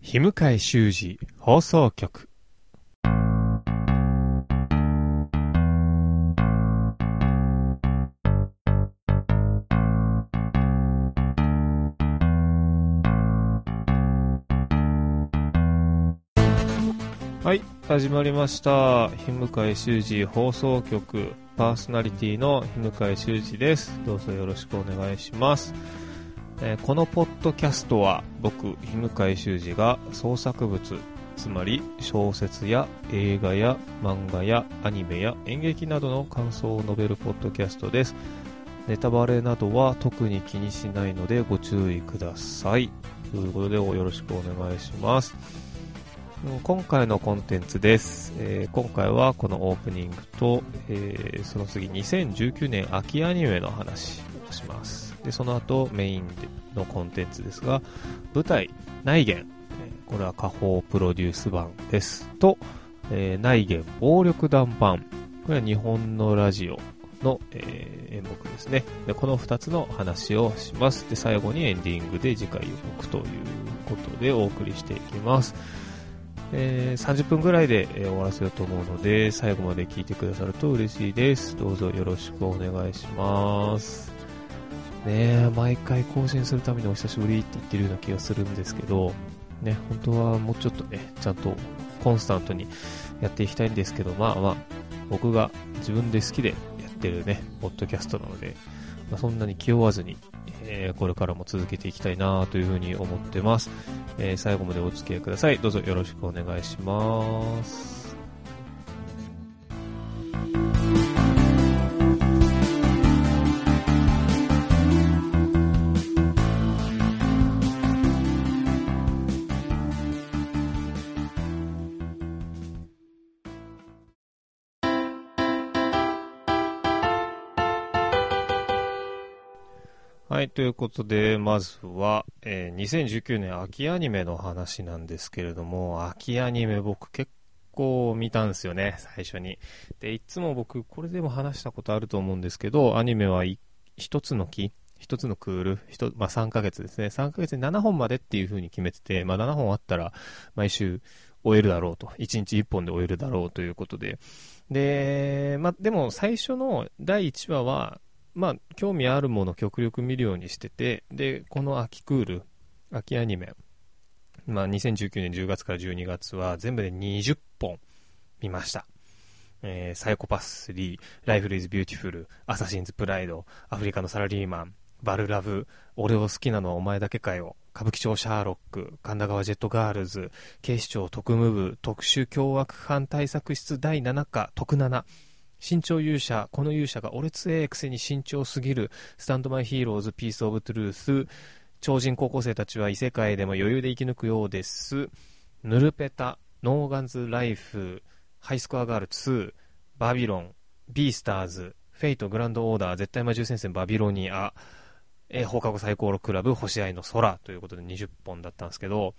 日向井修二放送局はい始まりました。日向井修二放送局パーソナリティの日向井修二です。どうぞよろしくお願いします。えーこのポッドキャストは僕、日向井修二が創作物、つまり小説や映画や漫画やアニメや演劇などの感想を述べるポッドキャストです。ネタバレなどは特に気にしないのでご注意ください。ということでよろしくお願いします。今回のコンテンツです、えー今回はこのオープニングと、えーその次2019年秋アニメの話をします。で、その後メインのコンテンツですが、舞台内言、これは下方プロデュース版です。と、えー内言暴力団版、これは日本のラジオの、えー演目ですね。で、この2つの話をします。で、最後にエンディングで次回予告ということでお送りしていきます。えー30分ぐらいで、えー終わらせようと思うので、最後まで聞いてくださると嬉しいです。どうぞよろしくお願いします。ね、毎回更新するためにお久しぶりって言ってるような気がするんですけど、ね、本当はもうちょっとね、ちゃんとコンスタントにやっていきたいんですけど、まあまあ、僕が自分で好きでやってるね、ポッドキャストなので、まあ、そんなに気負わずに、えーこれからも続けていきたいなというふうに思ってます。えー最後までお付き合いください。どうぞよろしくお願いします。はい、ということで、まずは、えー2019年秋アニメの話なんですけれども、秋アニメ僕結構見たんですよね、最初に。で、いつも僕、これでも話したことあると思うんですけど、アニメはい一つの期、一つのクール、一まあ3ヶ月ですね、3ヶ月に7本までっていう風に決めてて、まあ7本あったら毎週終えるだろうと、1日1本で終えるだろうということで、で、まあでも最初の第1話は、まあ、興味あるものを極力見るようにしてて、で、この秋クール、秋アニメ、まあ、2019年10月から12月は全部で20本見ました。えーサイコパス3、ライフルイズビューティフル、アサシンズプライド、アフリカのサラリーマン、ヴァルラブ、俺を好きなのはお前だけかよ、歌舞伎町シャーロック、神田川ジェットガールズ、警視庁特務部、特殊凶悪犯対策室第7課、特7、慎重勇者、この勇者が俺強えくせに慎重すぎる、スタンドマイヒーローズ、ピースオブトゥルース、超人高校生たちは異世界でも余裕で生き抜くようです。ヌルペタ、ノーガンズライフ、ハイスコアガール2、バビロン、ビースターズ、フェイトグランドオーダー、絶対魔獣戦線バビロニア、え放課後さいころ倶楽部、星合いの空ということで20本だったんですけど、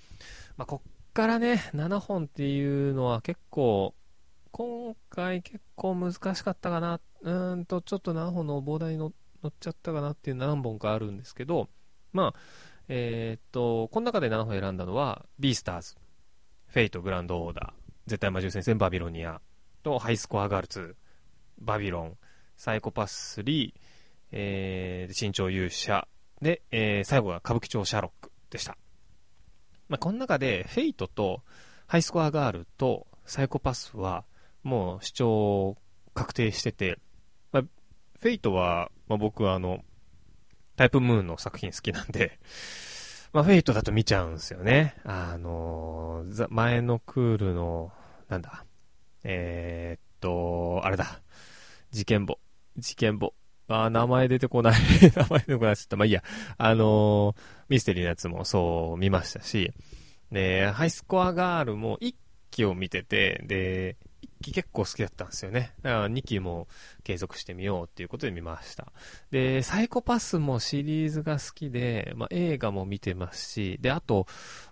まあ、こっからね、7本っていうのは結構、今回結構難しかったかな。うんと、ちょっと何本のボーダーに乗っちゃったかなっていう何本かあるんですけど、まあ、えーっと、この中で7本選んだのは、ビースターズ、フェイト、グランドオーダー、絶対魔獣戦線、バビロニア、と、ハイスコアガール2、バビロン、サイコパス3、えー、慎重勇者、で、えー最後が歌舞伎町シャーロックでした。まあ、この中で、フェイトと、ハイスコアガールと、サイコパスは、もう視聴確定してて、まあ、フェイトは、まあ、僕はあの、タイプムーンの作品好きなんで、まあ、フェイトだと見ちゃうんですよね。あの前のクールの、なんだ、えーっと、あれだ、事件簿、事件簿。あ名前出てこない。名前出てこないっつった。まあ、いいや。あのーミステリーのやつもそう見ましたし、で、ハイスコアガールも一期を見てて、で、期結構好きだったんですよね。だから2期も継続してみようっていうことで見ました。で、サイコパスもシリーズが好きで、まあ、映画も見てますし、で、あと、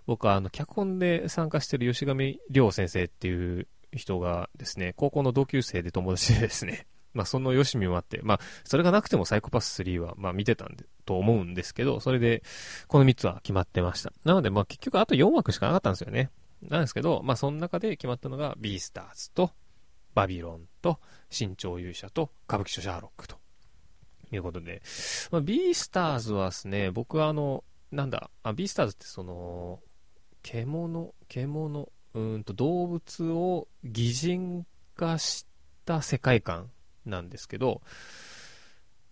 僕はあの、脚本で参加してる吉上亮先生っていう人がですね、高校の同級生で友達でですね、まあ、そのよしみもあって、まあ、それがなくてもサイコパス3は、まあ、見てたんで、と思うんですけど、それで、この3つは決まってました。なので、まあ結局あと4枠しかなかったんですよね。なんですけど、まあその中で決まったのが、ビースターズと、バビロンと、新潮勇者と、歌舞伎町シャーロックと。いうことで。まあ、ビースターズはですね、僕はあの、なんだ、あ、ビースターズってその、獣、獣、うんと動物を擬人化した世界観なんですけど、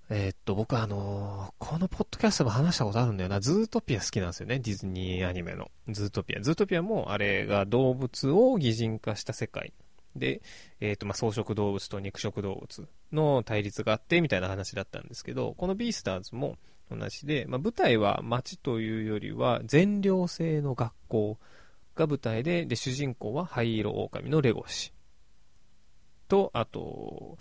えー、っと、僕あのー、このポッドキャストも話したことあるんだよな。ズートピア好きなんですよね。ディズニーアニメの。ズートピア。ズートピアもあれが動物を擬人化した世界。で、えっ、と、まあ、草食動物と肉食動物の対立があって、みたいな話だったんですけど、このビースターズも同じで、まあ、舞台は街というよりは全寮制の学校が舞台で、で、主人公は灰色狼のレゴシ。と、あと、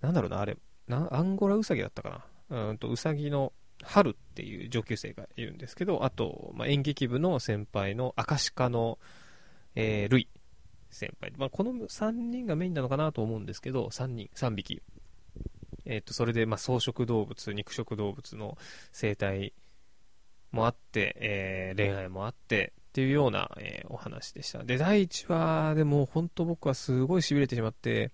なんだろうな、あれ、なアンゴラウサギだったかな？うんと、ウサギの春っていう上級生がいるんですけど、あと、まあ、演劇部の先輩のアカシカの、えー、ルイ先輩。まあ、この3人がメインなのかなと思うんですけど、3人、3匹。えっ、ー、と、それで、まあ、草食動物、肉食動物の生態もあって、えー、恋愛もあって、っていうような、えー、お話でした。で、第1話でも本当僕はすごい痺れてしまって、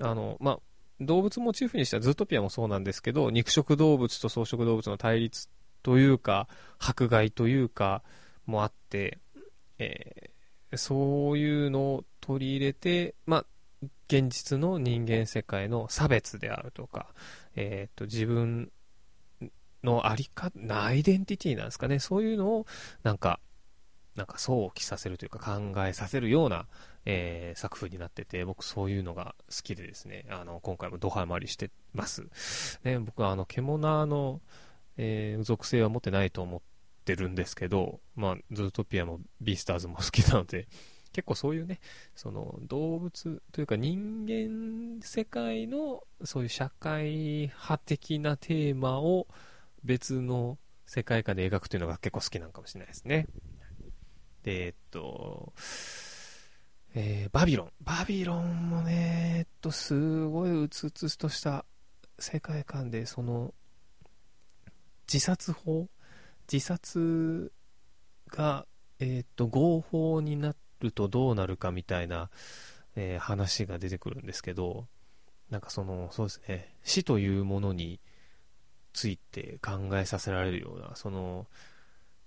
あの、まあ、動物モチーフにしたズートピアもそうなんですけど、肉食動物と草食動物の対立というか、迫害というか、もあって、えー、そういうのを取り入れて、まあ、現実の人間世界の差別であるとか、えっ、ー、と、自分のありか、アイデンティティなんですかね、そういうのを、なんか、なんか想起させるというか考えさせるような、えー、作風になってて、僕そういうのが好きでですね、あの、今回もドハマりしてます。ね、僕はあの、獣の、えー、属性は持ってないと思ってるんですけど、まあ、ズートピアもビースターズも好きなので、結構そういうね、その動物というか人間世界のそういう社会派的なテーマを別の世界観で描くというのが結構好きなのかもしれないですね。で、えっと、えー、バビロン。バビロンもね、えっと、すごいうつうつとした世界観で、その、自殺法？自殺が、えっと、合法になるとどうなるかみたいな、えー、話が出てくるんですけど、なんかその、そうですね、死というものについて考えさせられるような、その、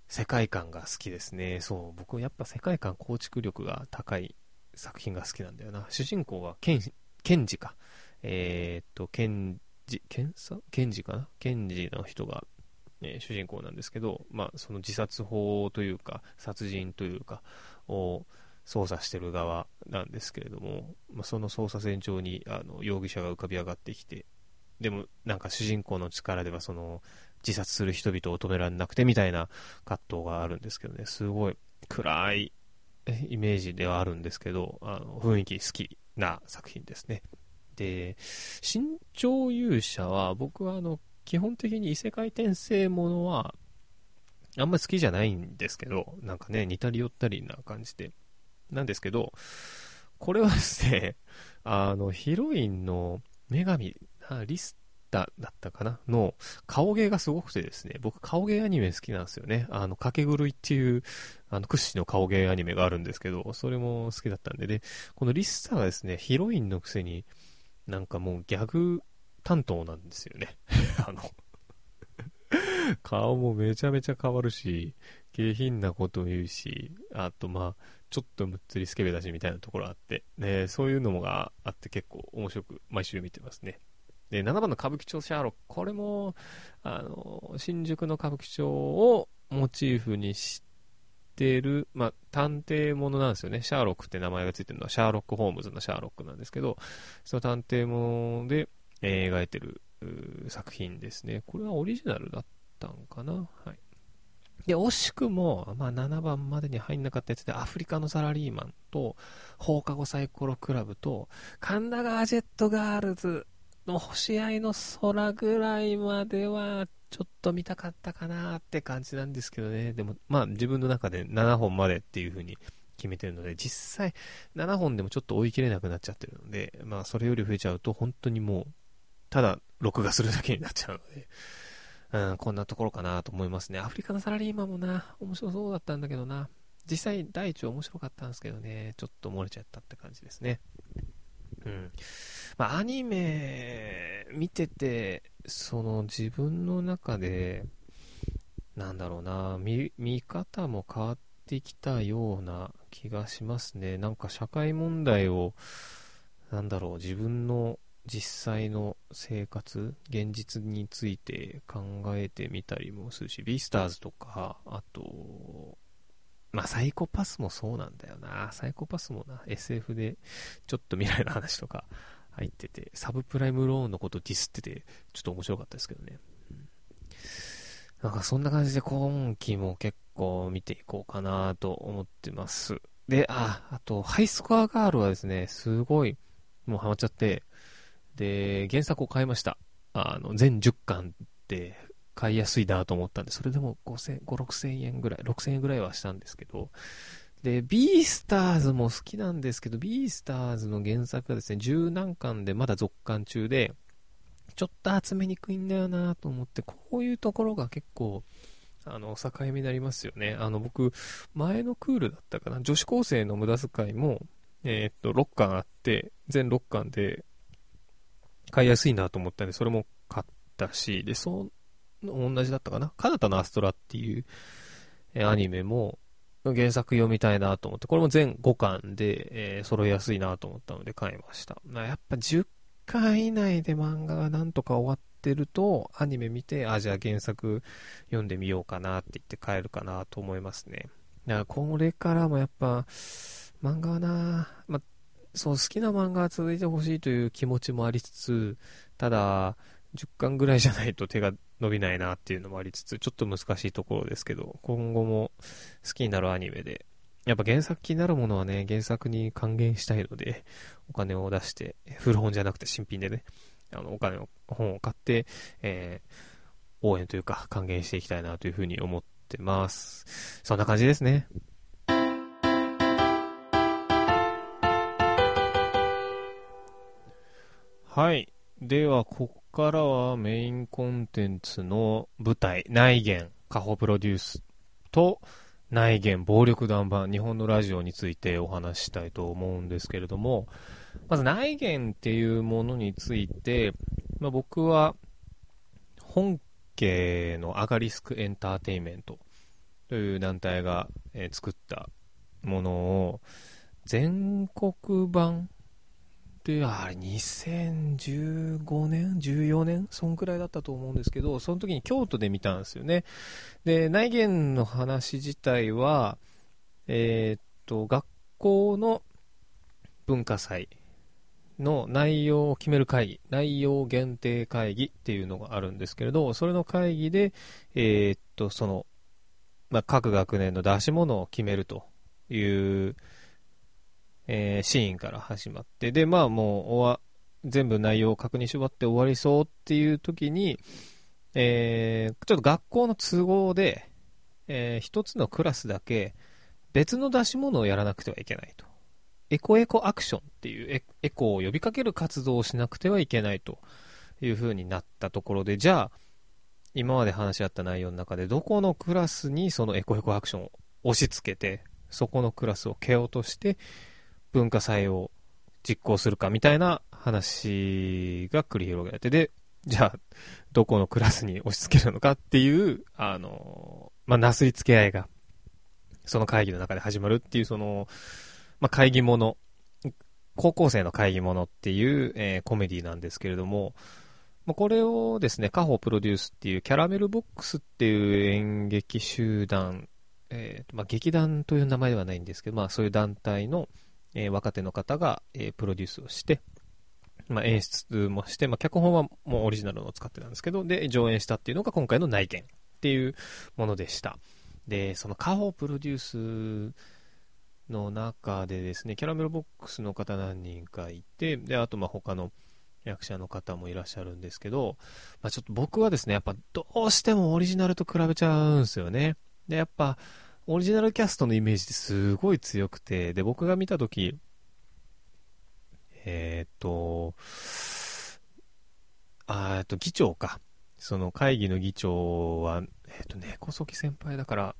世界観が好きですね。そう、僕やっぱ世界観構築力が高い作品が好きなんだよな。主人公はケン、ケンジか。えー、っと、ケンジ、ケンさケンジかな？ケンジの人が、えー、主人公なんですけど、まあ、その自殺法というか、殺人というか、を捜査してる側なんですけれども、まあ、その捜査線上にあの容疑者が浮かび上がってきて、でもなんか主人公の力ではその自殺する人々を止められなくてみたいな葛藤があるんですけどね、すごい暗いイメージではあるんですけど、あの雰囲気好きな作品ですね。で、新潮勇者は僕はあの基本的に異世界転生ものはあんまり好きじゃないんですけど、なんかね、似たり寄ったりな感じで。なんですけど、これはですね、あの、ヒロインの女神、リスタだったかな？の顔芸がすごくてですね、僕顔芸アニメ好きなんですよね。あの、掛け狂いっていう、あの、屈指の顔芸アニメがあるんですけど、それも好きだったんで、で、このリスタがですね、ヒロインのくせに、なんかもうギャグ担当なんですよね。あの顔もめちゃめちゃ変わるし、下品なこと言うし、あとまあ、ちょっとむっつりスケベだしみたいなところあって、ね、そういうのもがあって結構面白く毎週見てますね。で、7番の歌舞伎町シャーロック。これも、あの、新宿の歌舞伎町をモチーフにしてる、まあ、探偵ものなんですよね。シャーロックって名前がついてるのは、シャーロック・ホームズのシャーロックなんですけど、その探偵もで、えー、描いてる作品ですね。これはオリジナルだったんかな？はい。で、惜しくも、まあ、7番までに入んなかったやつで、アフリカのサラリーマンと、放課後サイコロクラブと、神田川ジェットガールズの星合いの空ぐらいまでは、ちょっと見たかったかなって感じなんですけどね。でも、まあ自分の中で7本までっていう風に決めてるので、実際7本でもちょっと追い切れなくなっちゃってるので、まあそれより増えちゃうと本当にもう、ただ録画するだけになっちゃうので、うん、こんなところかなと思いますね。アフリカのサラリーマンもな、面白そうだったんだけどな。実際、第一話面白かったんですけどね、ちょっと漏れちゃったって感じですね。うん。まあ、アニメ見てて、その自分の中で、なんだろうな、見、見方も変わってきたような気がしますね。なんか社会問題を、なんだろう、自分の実際の生活、現実について考えてみたりもするし、ビースターズとか、あと、まあ、サイコパスもそうなんだよな。サイコパスもな、SF でちょっと未来の話とか入ってて、サブプライムローンのことディスってて、ちょっと面白かったですけどね。うん、なんかそんな感じで今期も結構見ていこうかなと思ってます。で、あ、あと、ハイスコアガールはですね、すごい、もうハマっちゃって、で、原作を買いました。あの、全10巻って買いやすいなと思ったんで、それでも5000、5、6000円ぐらい、6000円ぐらいはしたんですけど、で、ビースターズも好きなんですけど、ビースターズの原作がですね、十何巻でまだ続巻中で、ちょっと集めにくいんだよなと思って、こういうところが結構、あの、境目になりますよね。あの、僕、前のクールだったかな、女子高生の無駄遣いも、えー、っと、6巻あって、全6巻で、買いやすいなと思ったんで、それも買ったし、で、そう同じだったかな？カナタのアストラっていうアニメも原作読みたいなと思って、これも全5巻で、えー、揃いやすいなと思ったので買いました。やっぱ10巻以内で漫画がなんとか終わってると、アニメ見て、あ、じゃあ原作読んでみようかなって言って買えるかなと思いますね。だからこれからもやっぱ、漫画はな、まそう好きな漫画が続いてほしいという気持ちもありつつ、ただ、10巻ぐらいじゃないと手が伸びないなっていうのもありつつ、ちょっと難しいところですけど、今後も好きになるアニメで、やっぱ原作気になるものはね、原作に還元したいので、お金を出して、古本じゃなくて新品でね、あの、お金を、本を買って、えー、応援というか還元していきたいなというふうに思ってます。そんな感じですね。はい。では、ここからはメインコンテンツの舞台、内言、カホプロデュースと内言、暴力団版、日本のラジオについてお話ししたいと思うんですけれども、まず内言っていうものについて、まあ、僕は本家のアガリスクエンターテインメントという団体が、え作ったものを全国版で、あれ、2015年 ?14 年そんくらいだったと思うんですけど、その時に京都で見たんですよね。で、内言の話自体は、えー、っと、学校の文化祭の内容を決める会議、内容限定会議っていうのがあるんですけれど、それの会議で、えー、っと、その、まあ、各学年の出し物を決めるという、えー、シーンから始まって、で、まあもう終わ、全部内容を確認し終わって終わりそうっていう時に、えー、ちょっと学校の都合で、えー、一つのクラスだけ別の出し物をやらなくてはいけないと。エコエコアクションっていうエコを呼びかける活動をしなくてはいけないという風になったところで、じゃあ、今まで話し合った内容の中でどこのクラスにそのエコエコアクションを押し付けて、そこのクラスを蹴落として、文化祭を実行するかみたいな話が繰り広げられて、で、じゃあ、どこのクラスに押し付けるのかっていう、あの、まあ、なすりつけ合いが、その会議の中で始まるっていう、その、まあ、会議もの、高校生の会議ものっていう、えー、コメディなんですけれども、まあ、これをですね、カホプロデュースっていうキャラメルボックスっていう演劇集団、えー、まあ、劇団という名前ではないんですけど、まあ、そういう団体の、えー、若手の方が、えー、プロデュースをして、まあ、演出もして、まあ、脚本はもうオリジナルのを使ってたんですけど、で、上演したっていうのが今回の内見っていうものでした。で、そのカホプロデュースの中でですね、キャラメルボックスの方何人かいて、で、あとま他の役者の方もいらっしゃるんですけど、まあ、ちょっと僕はですね、やっぱどうしてもオリジナルと比べちゃうんですよね。で、やっぱ、オリジナルキャストのイメージってすごい強くて、で、僕が見たとき、えー、っと、あっと、議長か。その会議の議長は、えっ、と、猫き先輩だから、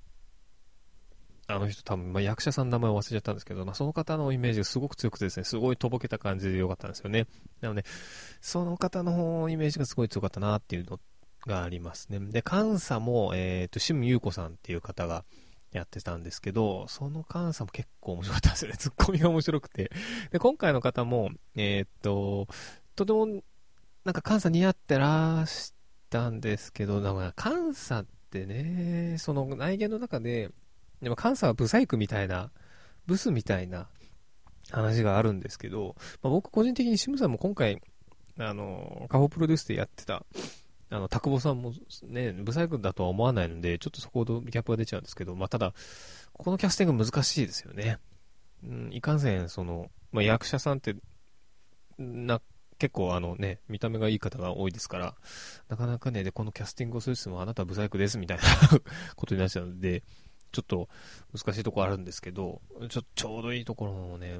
あの人多分、まあ、役者さんの名前を忘れちゃったんですけど、まあ、その方のイメージがすごく強くてですね、すごいとぼけた感じで良かったんですよね。なので、その方のイメージがすごい強かったなっていうのがありますね。で、監査も、えっ、と、シムユウコさんっていう方がやってたんですけど、その監査も結構面白かったですよね。ツッコミが面白くて。で、今回の方も、えっ、と、とても、なんか監査似合ってらしたんですけど、だから監査ってね、その内見の中で、でも監査はブサイクみたいな、ブスみたいな話があるんですけど、まあ、僕個人的にシムさんも今回、あの、カホプロデュースでやってた、あの、タクボさんもね、ブサイクだとは思わないので、ちょっとそこでギャップが出ちゃうんですけど、まあ、ただ、このキャスティング難しいですよね。うん、いかんせん、その、まあ、役者さんって、な、結構あのね、見た目がいい方が多いですから、なかなかね、で、このキャスティングをする人もあなたはブサイクですみたいな ことになっちゃうので、ちょっと難しいところあるんですけど、ちょちょうどいいところをね、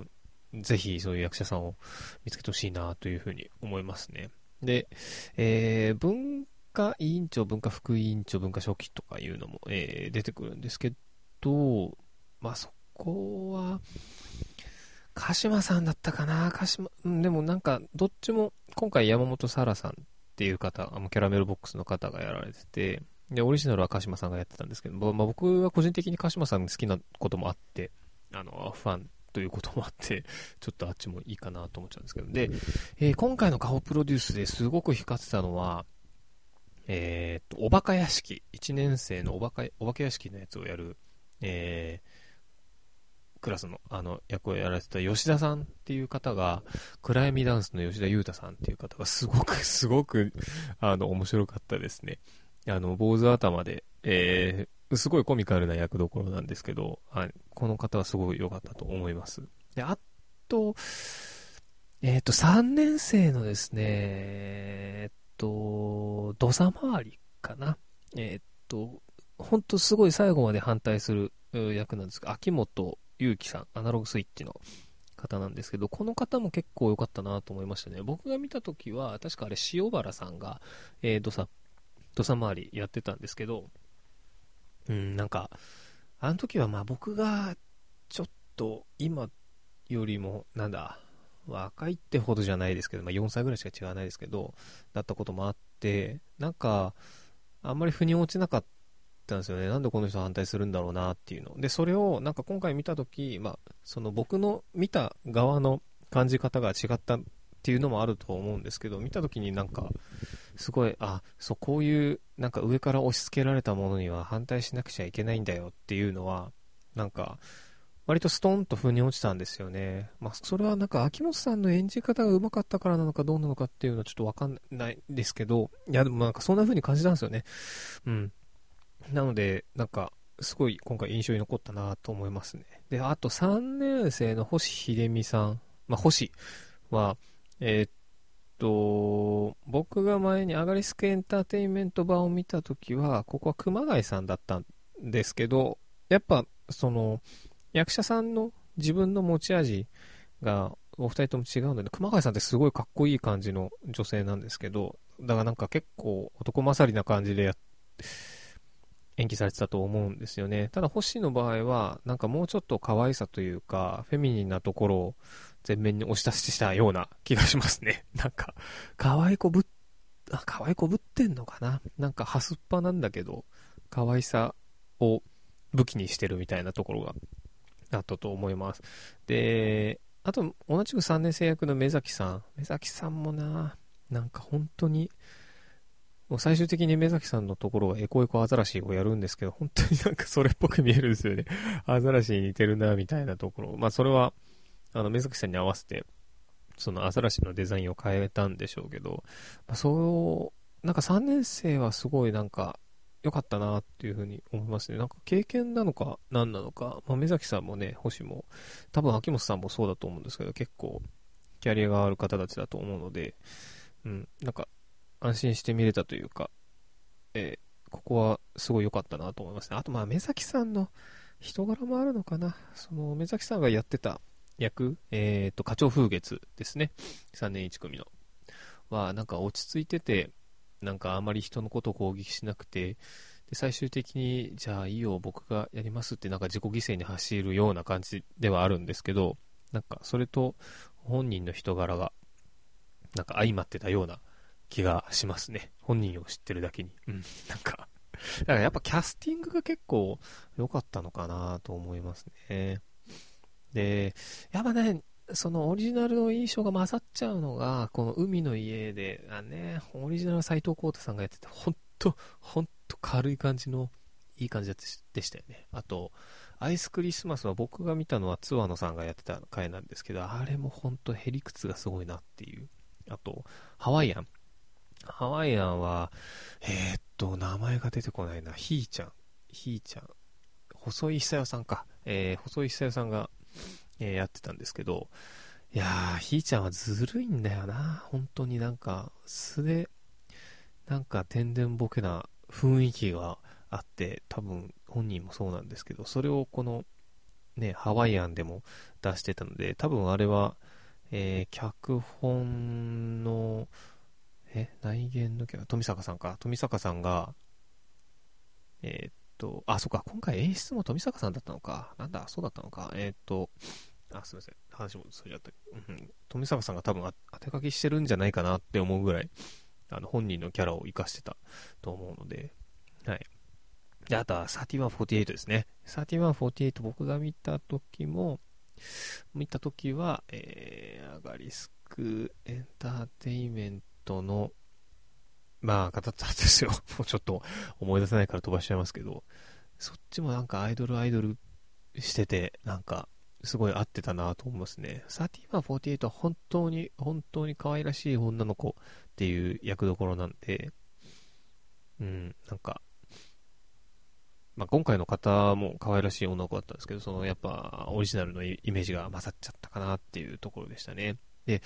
ぜひそういう役者さんを見つけてほしいなというふうに思いますね。で、えー、文化委員長、文化副委員長、文化書記とかいうのも、えー、出てくるんですけど、まあそこは、鹿島さんだったかな？鹿島、うん、でもなんか、どっちも、今回山本沙羅さんっていう方、あのキャラメルボックスの方がやられてて、で、オリジナルは鹿島さんがやってたんですけど、まあ、僕は個人的に鹿島さん好きなこともあって、あの、ファンということもあって、ちょっとあっちもいいかなと思っちゃうんですけど、で、えー、今回のカホプロデュースですごく光ってたのは、えー、っと、おバカ屋敷、1年生のおバカ、お化け屋敷のやつをやる、えー、クラスの、あの、役をやられてた吉田さんっていう方が、暗闇ダンスの吉田裕太さんっていう方が、すごく、すごく、あの、面白かったですね。あの、坊主頭で、えすごいコミカルな役どころなんですけど、はい、この方はすごい良かったと思います。で、あと、えっ、ー、と、3年生のですね、えっ、ー、と、土佐回りかな。えっ、ー、と、ほんとすごい最後まで反対する役なんですが、秋元祐樹さん、アナログスイッチの方なんですけど、この方も結構良かったなと思いましたね。僕が見た時は、確かあれ塩原さんが、えー、土佐、土佐回りやってたんですけど、うん、なんか、あの時はまあ僕が、ちょっと今よりも、なんだ、若いってほどじゃないですけど、まあ、4歳ぐらいしか違わないですけど、だったこともあって、なんか、あんまり腑に落ちなかったんですよね。なんでこの人反対するんだろうなっていうの。で、それをなんか今回見たとき、まあ、その僕の見た側の感じ方が違ったっていうのもあると思うんですけど、見たときになんか、すごい、あ、そう、こういう、なんか上から押し付けられたものには反対しなくちゃいけないんだよっていうのは、なんか、割とストンと腑に落ちたんですよね。まあ、それはなんか秋元さんの演じ方が上手かったからなのかどうなのかっていうのはちょっとわかんないですけど、いや、でもなんかそんな風に感じたんですよね。うん。なので、なんか、すごい今回印象に残ったなと思いますね。で、あと3年生の星秀美さん、まあ、星は、えー、っと、僕が前にアガリスクエンターテインメント版を見たときは、ここは熊谷さんだったんですけど、やっぱ、その、役者さんの自分の持ち味がお二人とも違うので、熊谷さんってすごいかっこいい感じの女性なんですけど、だからなんか結構男勝りな感じでや演技されてたと思うんですよね。ただ星の場合は、なんかもうちょっと可愛さというか、フェミニンなところを前面に押し出したような 気がしますね。なんか、可愛い子ぶっ、あ、可愛い子ぶってんのかな？なんか、ハスっぱなんだけど、可愛さを武器にしてるみたいなところがあったと思います。で、あと、同じく3年生役の目崎さん。目崎さんもな、なんか本当に、もう最終的に目崎さんのところがエコエコアザラシをやるんですけど、本当になんかそれっぽく見えるんですよね。アザラシに似てるな、みたいなところ。まあそれは、あの、目崎さんに合わせて、そのアザラシのデザインを変えたんでしょうけど、まあ、そう、なんか3年生はすごいなんか良かったなっていうふうに思いますね。なんか経験なのか何なのか、まあ、目崎さんもね、星も、多分秋元さんもそうだと思うんですけど、結構キャリアがある方たちだと思うので、うん、なんか安心して見れたというか、えー、ここはすごい良かったなと思いますね。あとまあ目崎さんの人柄もあるのかな。その目崎さんがやってた役、えっ、ー、と、課長風月ですね。3年1組の。は、なんか落ち着いてて、なんかあまり人のことを攻撃しなくて、で、最終的に、じゃあいいよ、僕がやりますって、なんか自己犠牲に走るような感じではあるんですけど、なんかそれと本人の人柄が、なんか相まってたような気がしますね。本人を知ってるだけに。うん、なんかだからやっぱキャスティングが結構良かったのかなと思いますね。で、やっぱね、そのオリジナルの印象が混ざっちゃうのが、この海の家で、あね、オリジナル斎藤浩太さんがやってて、ほんと、ほんと軽い感じの、いい感じでしたよね。あと、アイスクリスマスは僕が見たのはツアノさんがやってた回なんですけど、あれもほんとヘリクツがすごいなっていう。あと、ハワイアン。ハワイアンは、えー、っと、名前が出てこないな。ひーちゃん。ひーちゃん。細井久代さんか。えー、細井久代さんがえー、やってたんですけど、いやー、ひーちゃんはずるいんだよな。本当になんか、素で、なんか天然ボケな雰囲気があって、多分本人もそうなんですけど、それをこの、ね、ハワイアンでも出してたので、多分あれは、えー、脚本、内言の富坂さんか。富坂さんが、えー、っと、あ、そっか、今回演出も富坂さんだったのか。なんだ、そうだったのか。えー、っと、あ、すいません。話もそれちゃった。うん、富坂さんが多分当て書きしてるんじゃないかなって思うぐらい、あの、本人のキャラを活かしてたと思うので、はい。で、あとは3148ですね。3148僕が見た時も、見た時は、えー、アガリスクエンターテイメントのまあ、語ったんですよ。もうちょっと思い出せないから飛ばしちゃいますけど、そっちもなんかアイドルアイドルしてて、なんか、すごい合ってたなと思いますね。3148は本当に、本当に可愛らしい女の子っていう役どころなんで、うん、なんか、まあ、今回の方も可愛らしい女の子だったんですけど、そのやっぱオリジナルのイメージが混ざっちゃったかなっていうところでしたね。で、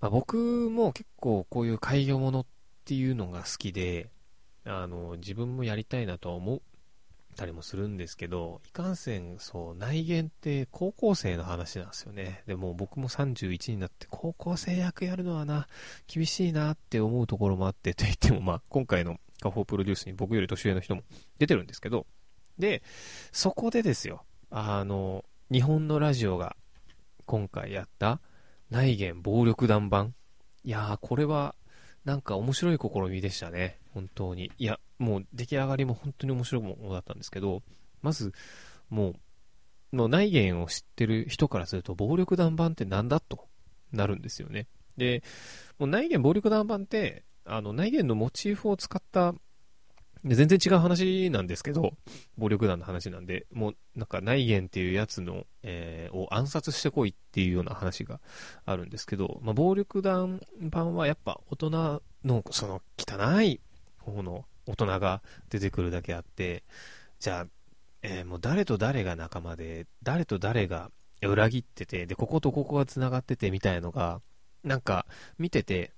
まあ、僕も結構こういう開業ものっっていうのが好きで、あの、自分もやりたいなとは思ったりもするんですけど、いかんせん、そう、内言って高校生の話なんですよね。でも僕も31になって高校生役やるのはな、厳しいなって思うところもあってと言っても、まあ、今回のカフォープロデュースに僕より年上の人も出てるんですけど、で、そこでですよ、あの、日本のラジオが今回やった内言暴力団版。いやー、これはなんか面白い試みでしたね。本当に。いや、もう出来上がりも本当に面白いものだったんですけど、まず、もう、の内言を知ってる人からすると、暴力団版って何だとなるんですよね。で、もう内言暴力団版って、あの、内言のモチーフを使った全然違う話なんですけど、暴力団の話なんで、もうなんか内言っていうやつの、えー、を暗殺してこいっていうような話があるんですけど、まあ、暴力団版はやっぱ大人のその汚い方の大人が出てくるだけあって、じゃあ、えー、もう誰と誰が仲間で、誰と誰が裏切ってて、で、こことここが繋がっててみたいのが、なんか見てて、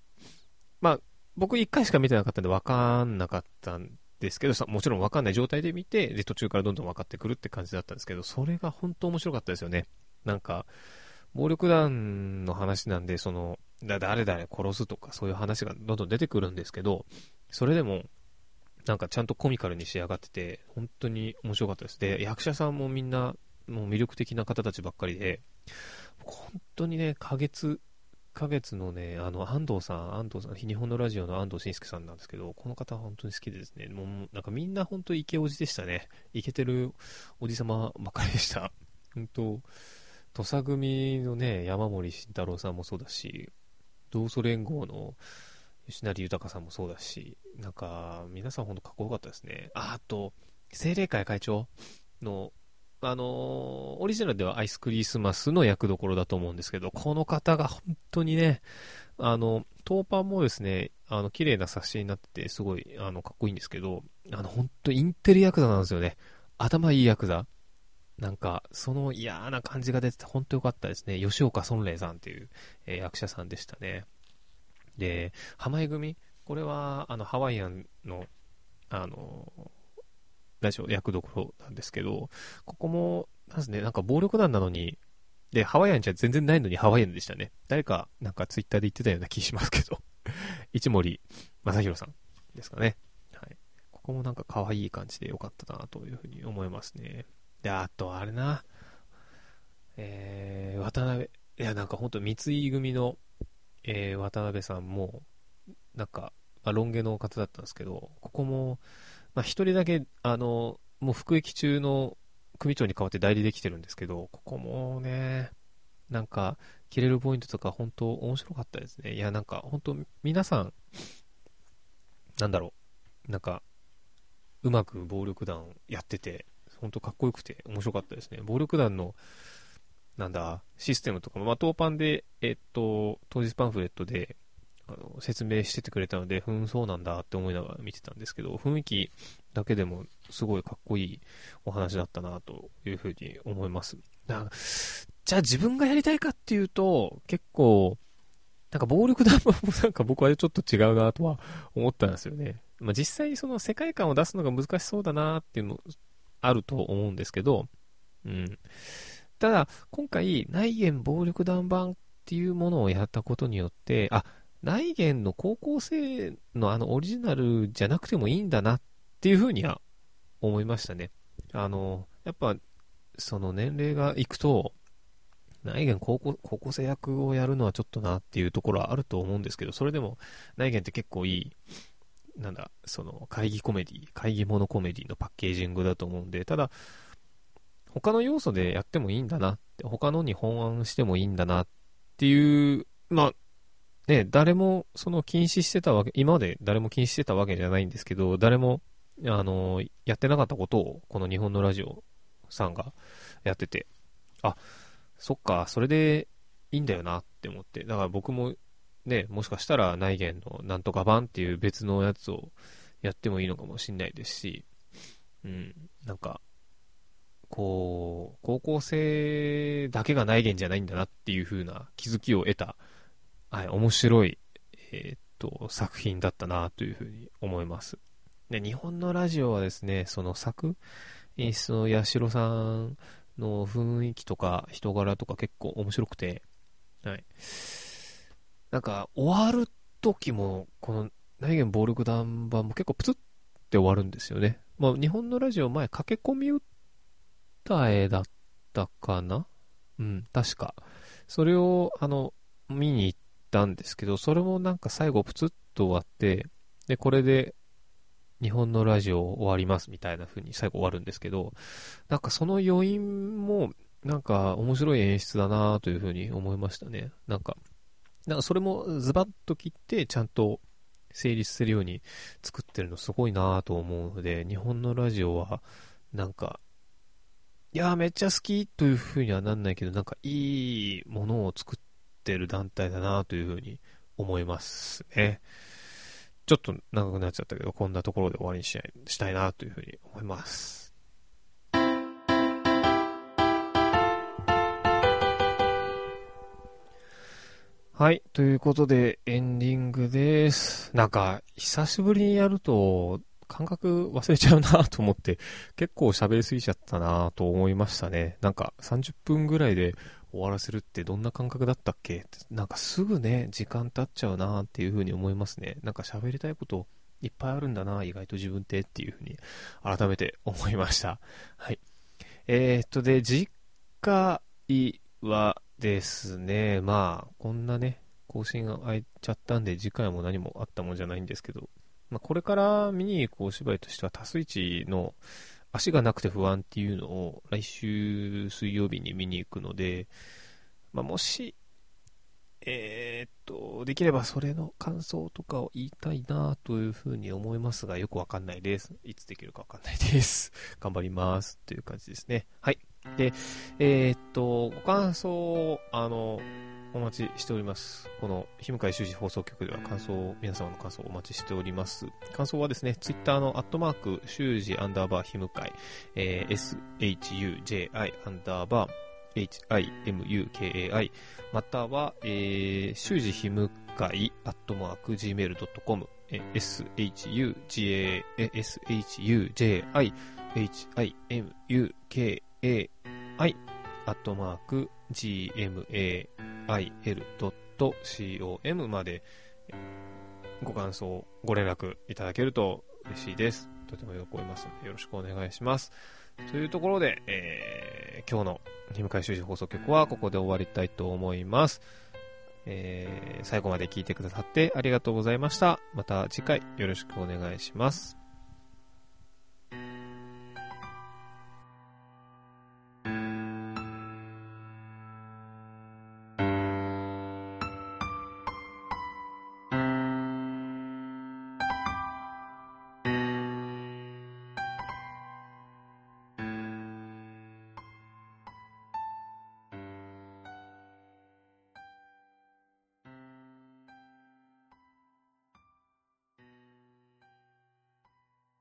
まあ、僕一回しか見てなかったんで分かんなかったんですけど、もちろん分かんない状態で見て、で、途中からどんどん分かってくるって感じだったんですけど、それが本当面白かったですよね。なんか、暴力団の話なんで、その、だ誰々殺すとかそういう話がどんどん出てくるんですけど、それでも、なんかちゃんとコミカルに仕上がってて、本当に面白かったです。で、役者さんもみんな、もう魅力的な方たちばっかりで、本当にね、花月1ヶ月のね、あの、安藤さん、安藤さん、日本のラジオの安藤慎介さんなんですけど、この方本当に好きでですね、もう、なんかみんな本当イケおじでしたね。イケてるおじさまばかりでした。本当土佐組のね、山森慎太郎さんもそうだし、同祖連合の吉成豊さんもそうだし、なんか、皆さん本当かっこよかったですね。あ、あと、精霊会会長のあのー、オリジナルではアイスクリスマスの役どころだと思うんですけど、この方が本当にね、あの、当パンもですね、あの、綺麗な冊子になってて、すごい、あの、かっこいいんですけど、あの、本当インテリヤクザなんですよね。頭いいヤクザ。なんか、その嫌な感じが出てて、本当良かったですね。吉岡孫霊さんっていう、えー、役者さんでしたね。で、浜井組？これは、あの、ハワイアンの、あの、何でしょう、役どころなんですけど、ここも、なんですね、なんか暴力団なのに、で、ハワイアンじゃ全然ないのにハワイアンでしたね。誰か、なんかツイッターで言ってたような気しますけど。一森正宏さんですかね。はい。ここもなんか可愛い感じで良かったなというふうに思いますね。で、あとあれな、えー、渡辺、いやなんかほんと三井組の、えー、渡辺さんも、なんか、まあ、ロン毛の方だったんですけど、ここも、まあ、一人だけ、あの、もう服役中の組長に代わって代理できてるんですけど、ここもね、なんか、切れるポイントとか本当面白かったですね。いや、なんか本当皆さん、なんだろう、なんか、うまく暴力団やってて、本当かっこよくて面白かったですね。暴力団の、なんだ、システムとかも、まあ、当パンで、えっと、当日パンフレットで、あの、説明しててくれたので、ふん、そうなんだって思いながら見てたんですけど、雰囲気だけでもすごいかっこいいお話だったなというふうに思います。じゃあ自分がやりたいかっていうと、結構、なんか暴力団もなんか僕はちょっと違うなとは思ったんですよね。まあ、実際にその世界観を出すのが難しそうだなっていうのあると思うんですけど、うん。ただ、今回、内言暴力団版っていうものをやったことによって、あ、内言の高校生のあのオリジナルじゃなくてもいいんだなっていうふうには思いましたね。あの、やっぱ、その年齢がいくと、内言高校高校生役をやるのはちょっとなっていうところはあると思うんですけど、それでも内言って結構いい、なんだ、その会議コメディ、会議ものコメディのパッケージングだと思うんで、ただ、他の要素でやってもいいんだなって、他のに本案してもいいんだなっていう、まあ、ね、誰もその禁止してたわけ、今まで誰も禁止してたわけじゃないんですけど、誰も、あの、やってなかったことを、この日本のラジオさんがやってて、あ、そっか、それでいいんだよなって思って。だから僕もね、もしかしたら内言のなんとか版っていう別のやつをやってもいいのかもしんないですし、うん、なんか、こう、高校生だけが内言じゃないんだなっていう風な気づきを得た、はい、面白い、えー、っと、作品だったなという風に思います。で、日本のラジオはですね、その作、演出の八代さんの雰囲気とか人柄とか結構面白くて、はい。なんか、終わる時も、この、何気暴力団版も結構プツって終わるんですよね。まあ、日本のラジオ前、駆け込み歌えだったかな？うん、確か。それを、あの、見に行ったんですけど、それもなんか最後プツッと終わって、で、これで日本のラジオ終わりますみたいな風に最後終わるんですけど、なんかその余韻も、なんか面白い演出だなという風に思いましたね。なんか、なんかそれもズバッと切ってちゃんと成立するように作ってるのすごいなと思うので、日本のラジオはなんか、いやめっちゃ好きという風にはなんないけど、なんかいいものを作ってる団体だなという風に思いますね。ちょっと長くなっちゃったけど、こんなところで終わりにししたいなというふうに思います。はい。ということで、エンディングです。なんか、久しぶりにやると、感覚忘れちゃうなと思って、結構喋りすぎちゃったなと思いましたね。なんか、30分ぐらいで終わらせるってどんな感覚だったっけ？ってなんかすぐね、時間経っちゃうなっていう風に思いますね。なんか喋りたいこといっぱいあるんだな、意外と自分ってっていう風に改めて思いました。はい。えー、っと、で、次回はですね、まあ、こんなね、更新が空いちゃったんで、次回も何もあったもんじゃないんですけど、まあ、これから見に行くお芝居としては、多数一の、足がなくて不安っていうのを来週水曜日に見に行くので、まあ、もし、えー、っと、できればそれの感想とかを言いたいなというふうに思いますが、よくわかんないです。いつできるかわかんないです。頑張ります。という感じですね。はい。で、えー、っと、ご感想、あの、お待ちしております。この、日向井修士放送局では感想を、皆様の感想をお待ちしております。感想はですね、ツイッターのアットマーク、修士アンダーバー日向井、えー、shuji アンダーバー himukai、または、えー、修士日向井アットマーク gmail.com、えー、shuja, shuji, himukai、アットマーク gmail.com il.com までご感想、ご連絡いただけると嬉しいです。とても喜びますのでよろしくお願いします。というところで、えー、今日の日向修士放送局はここで終わりたいと思います。えー、最後まで聞いてくださってありがとうございました。また次回よろしくお願いします。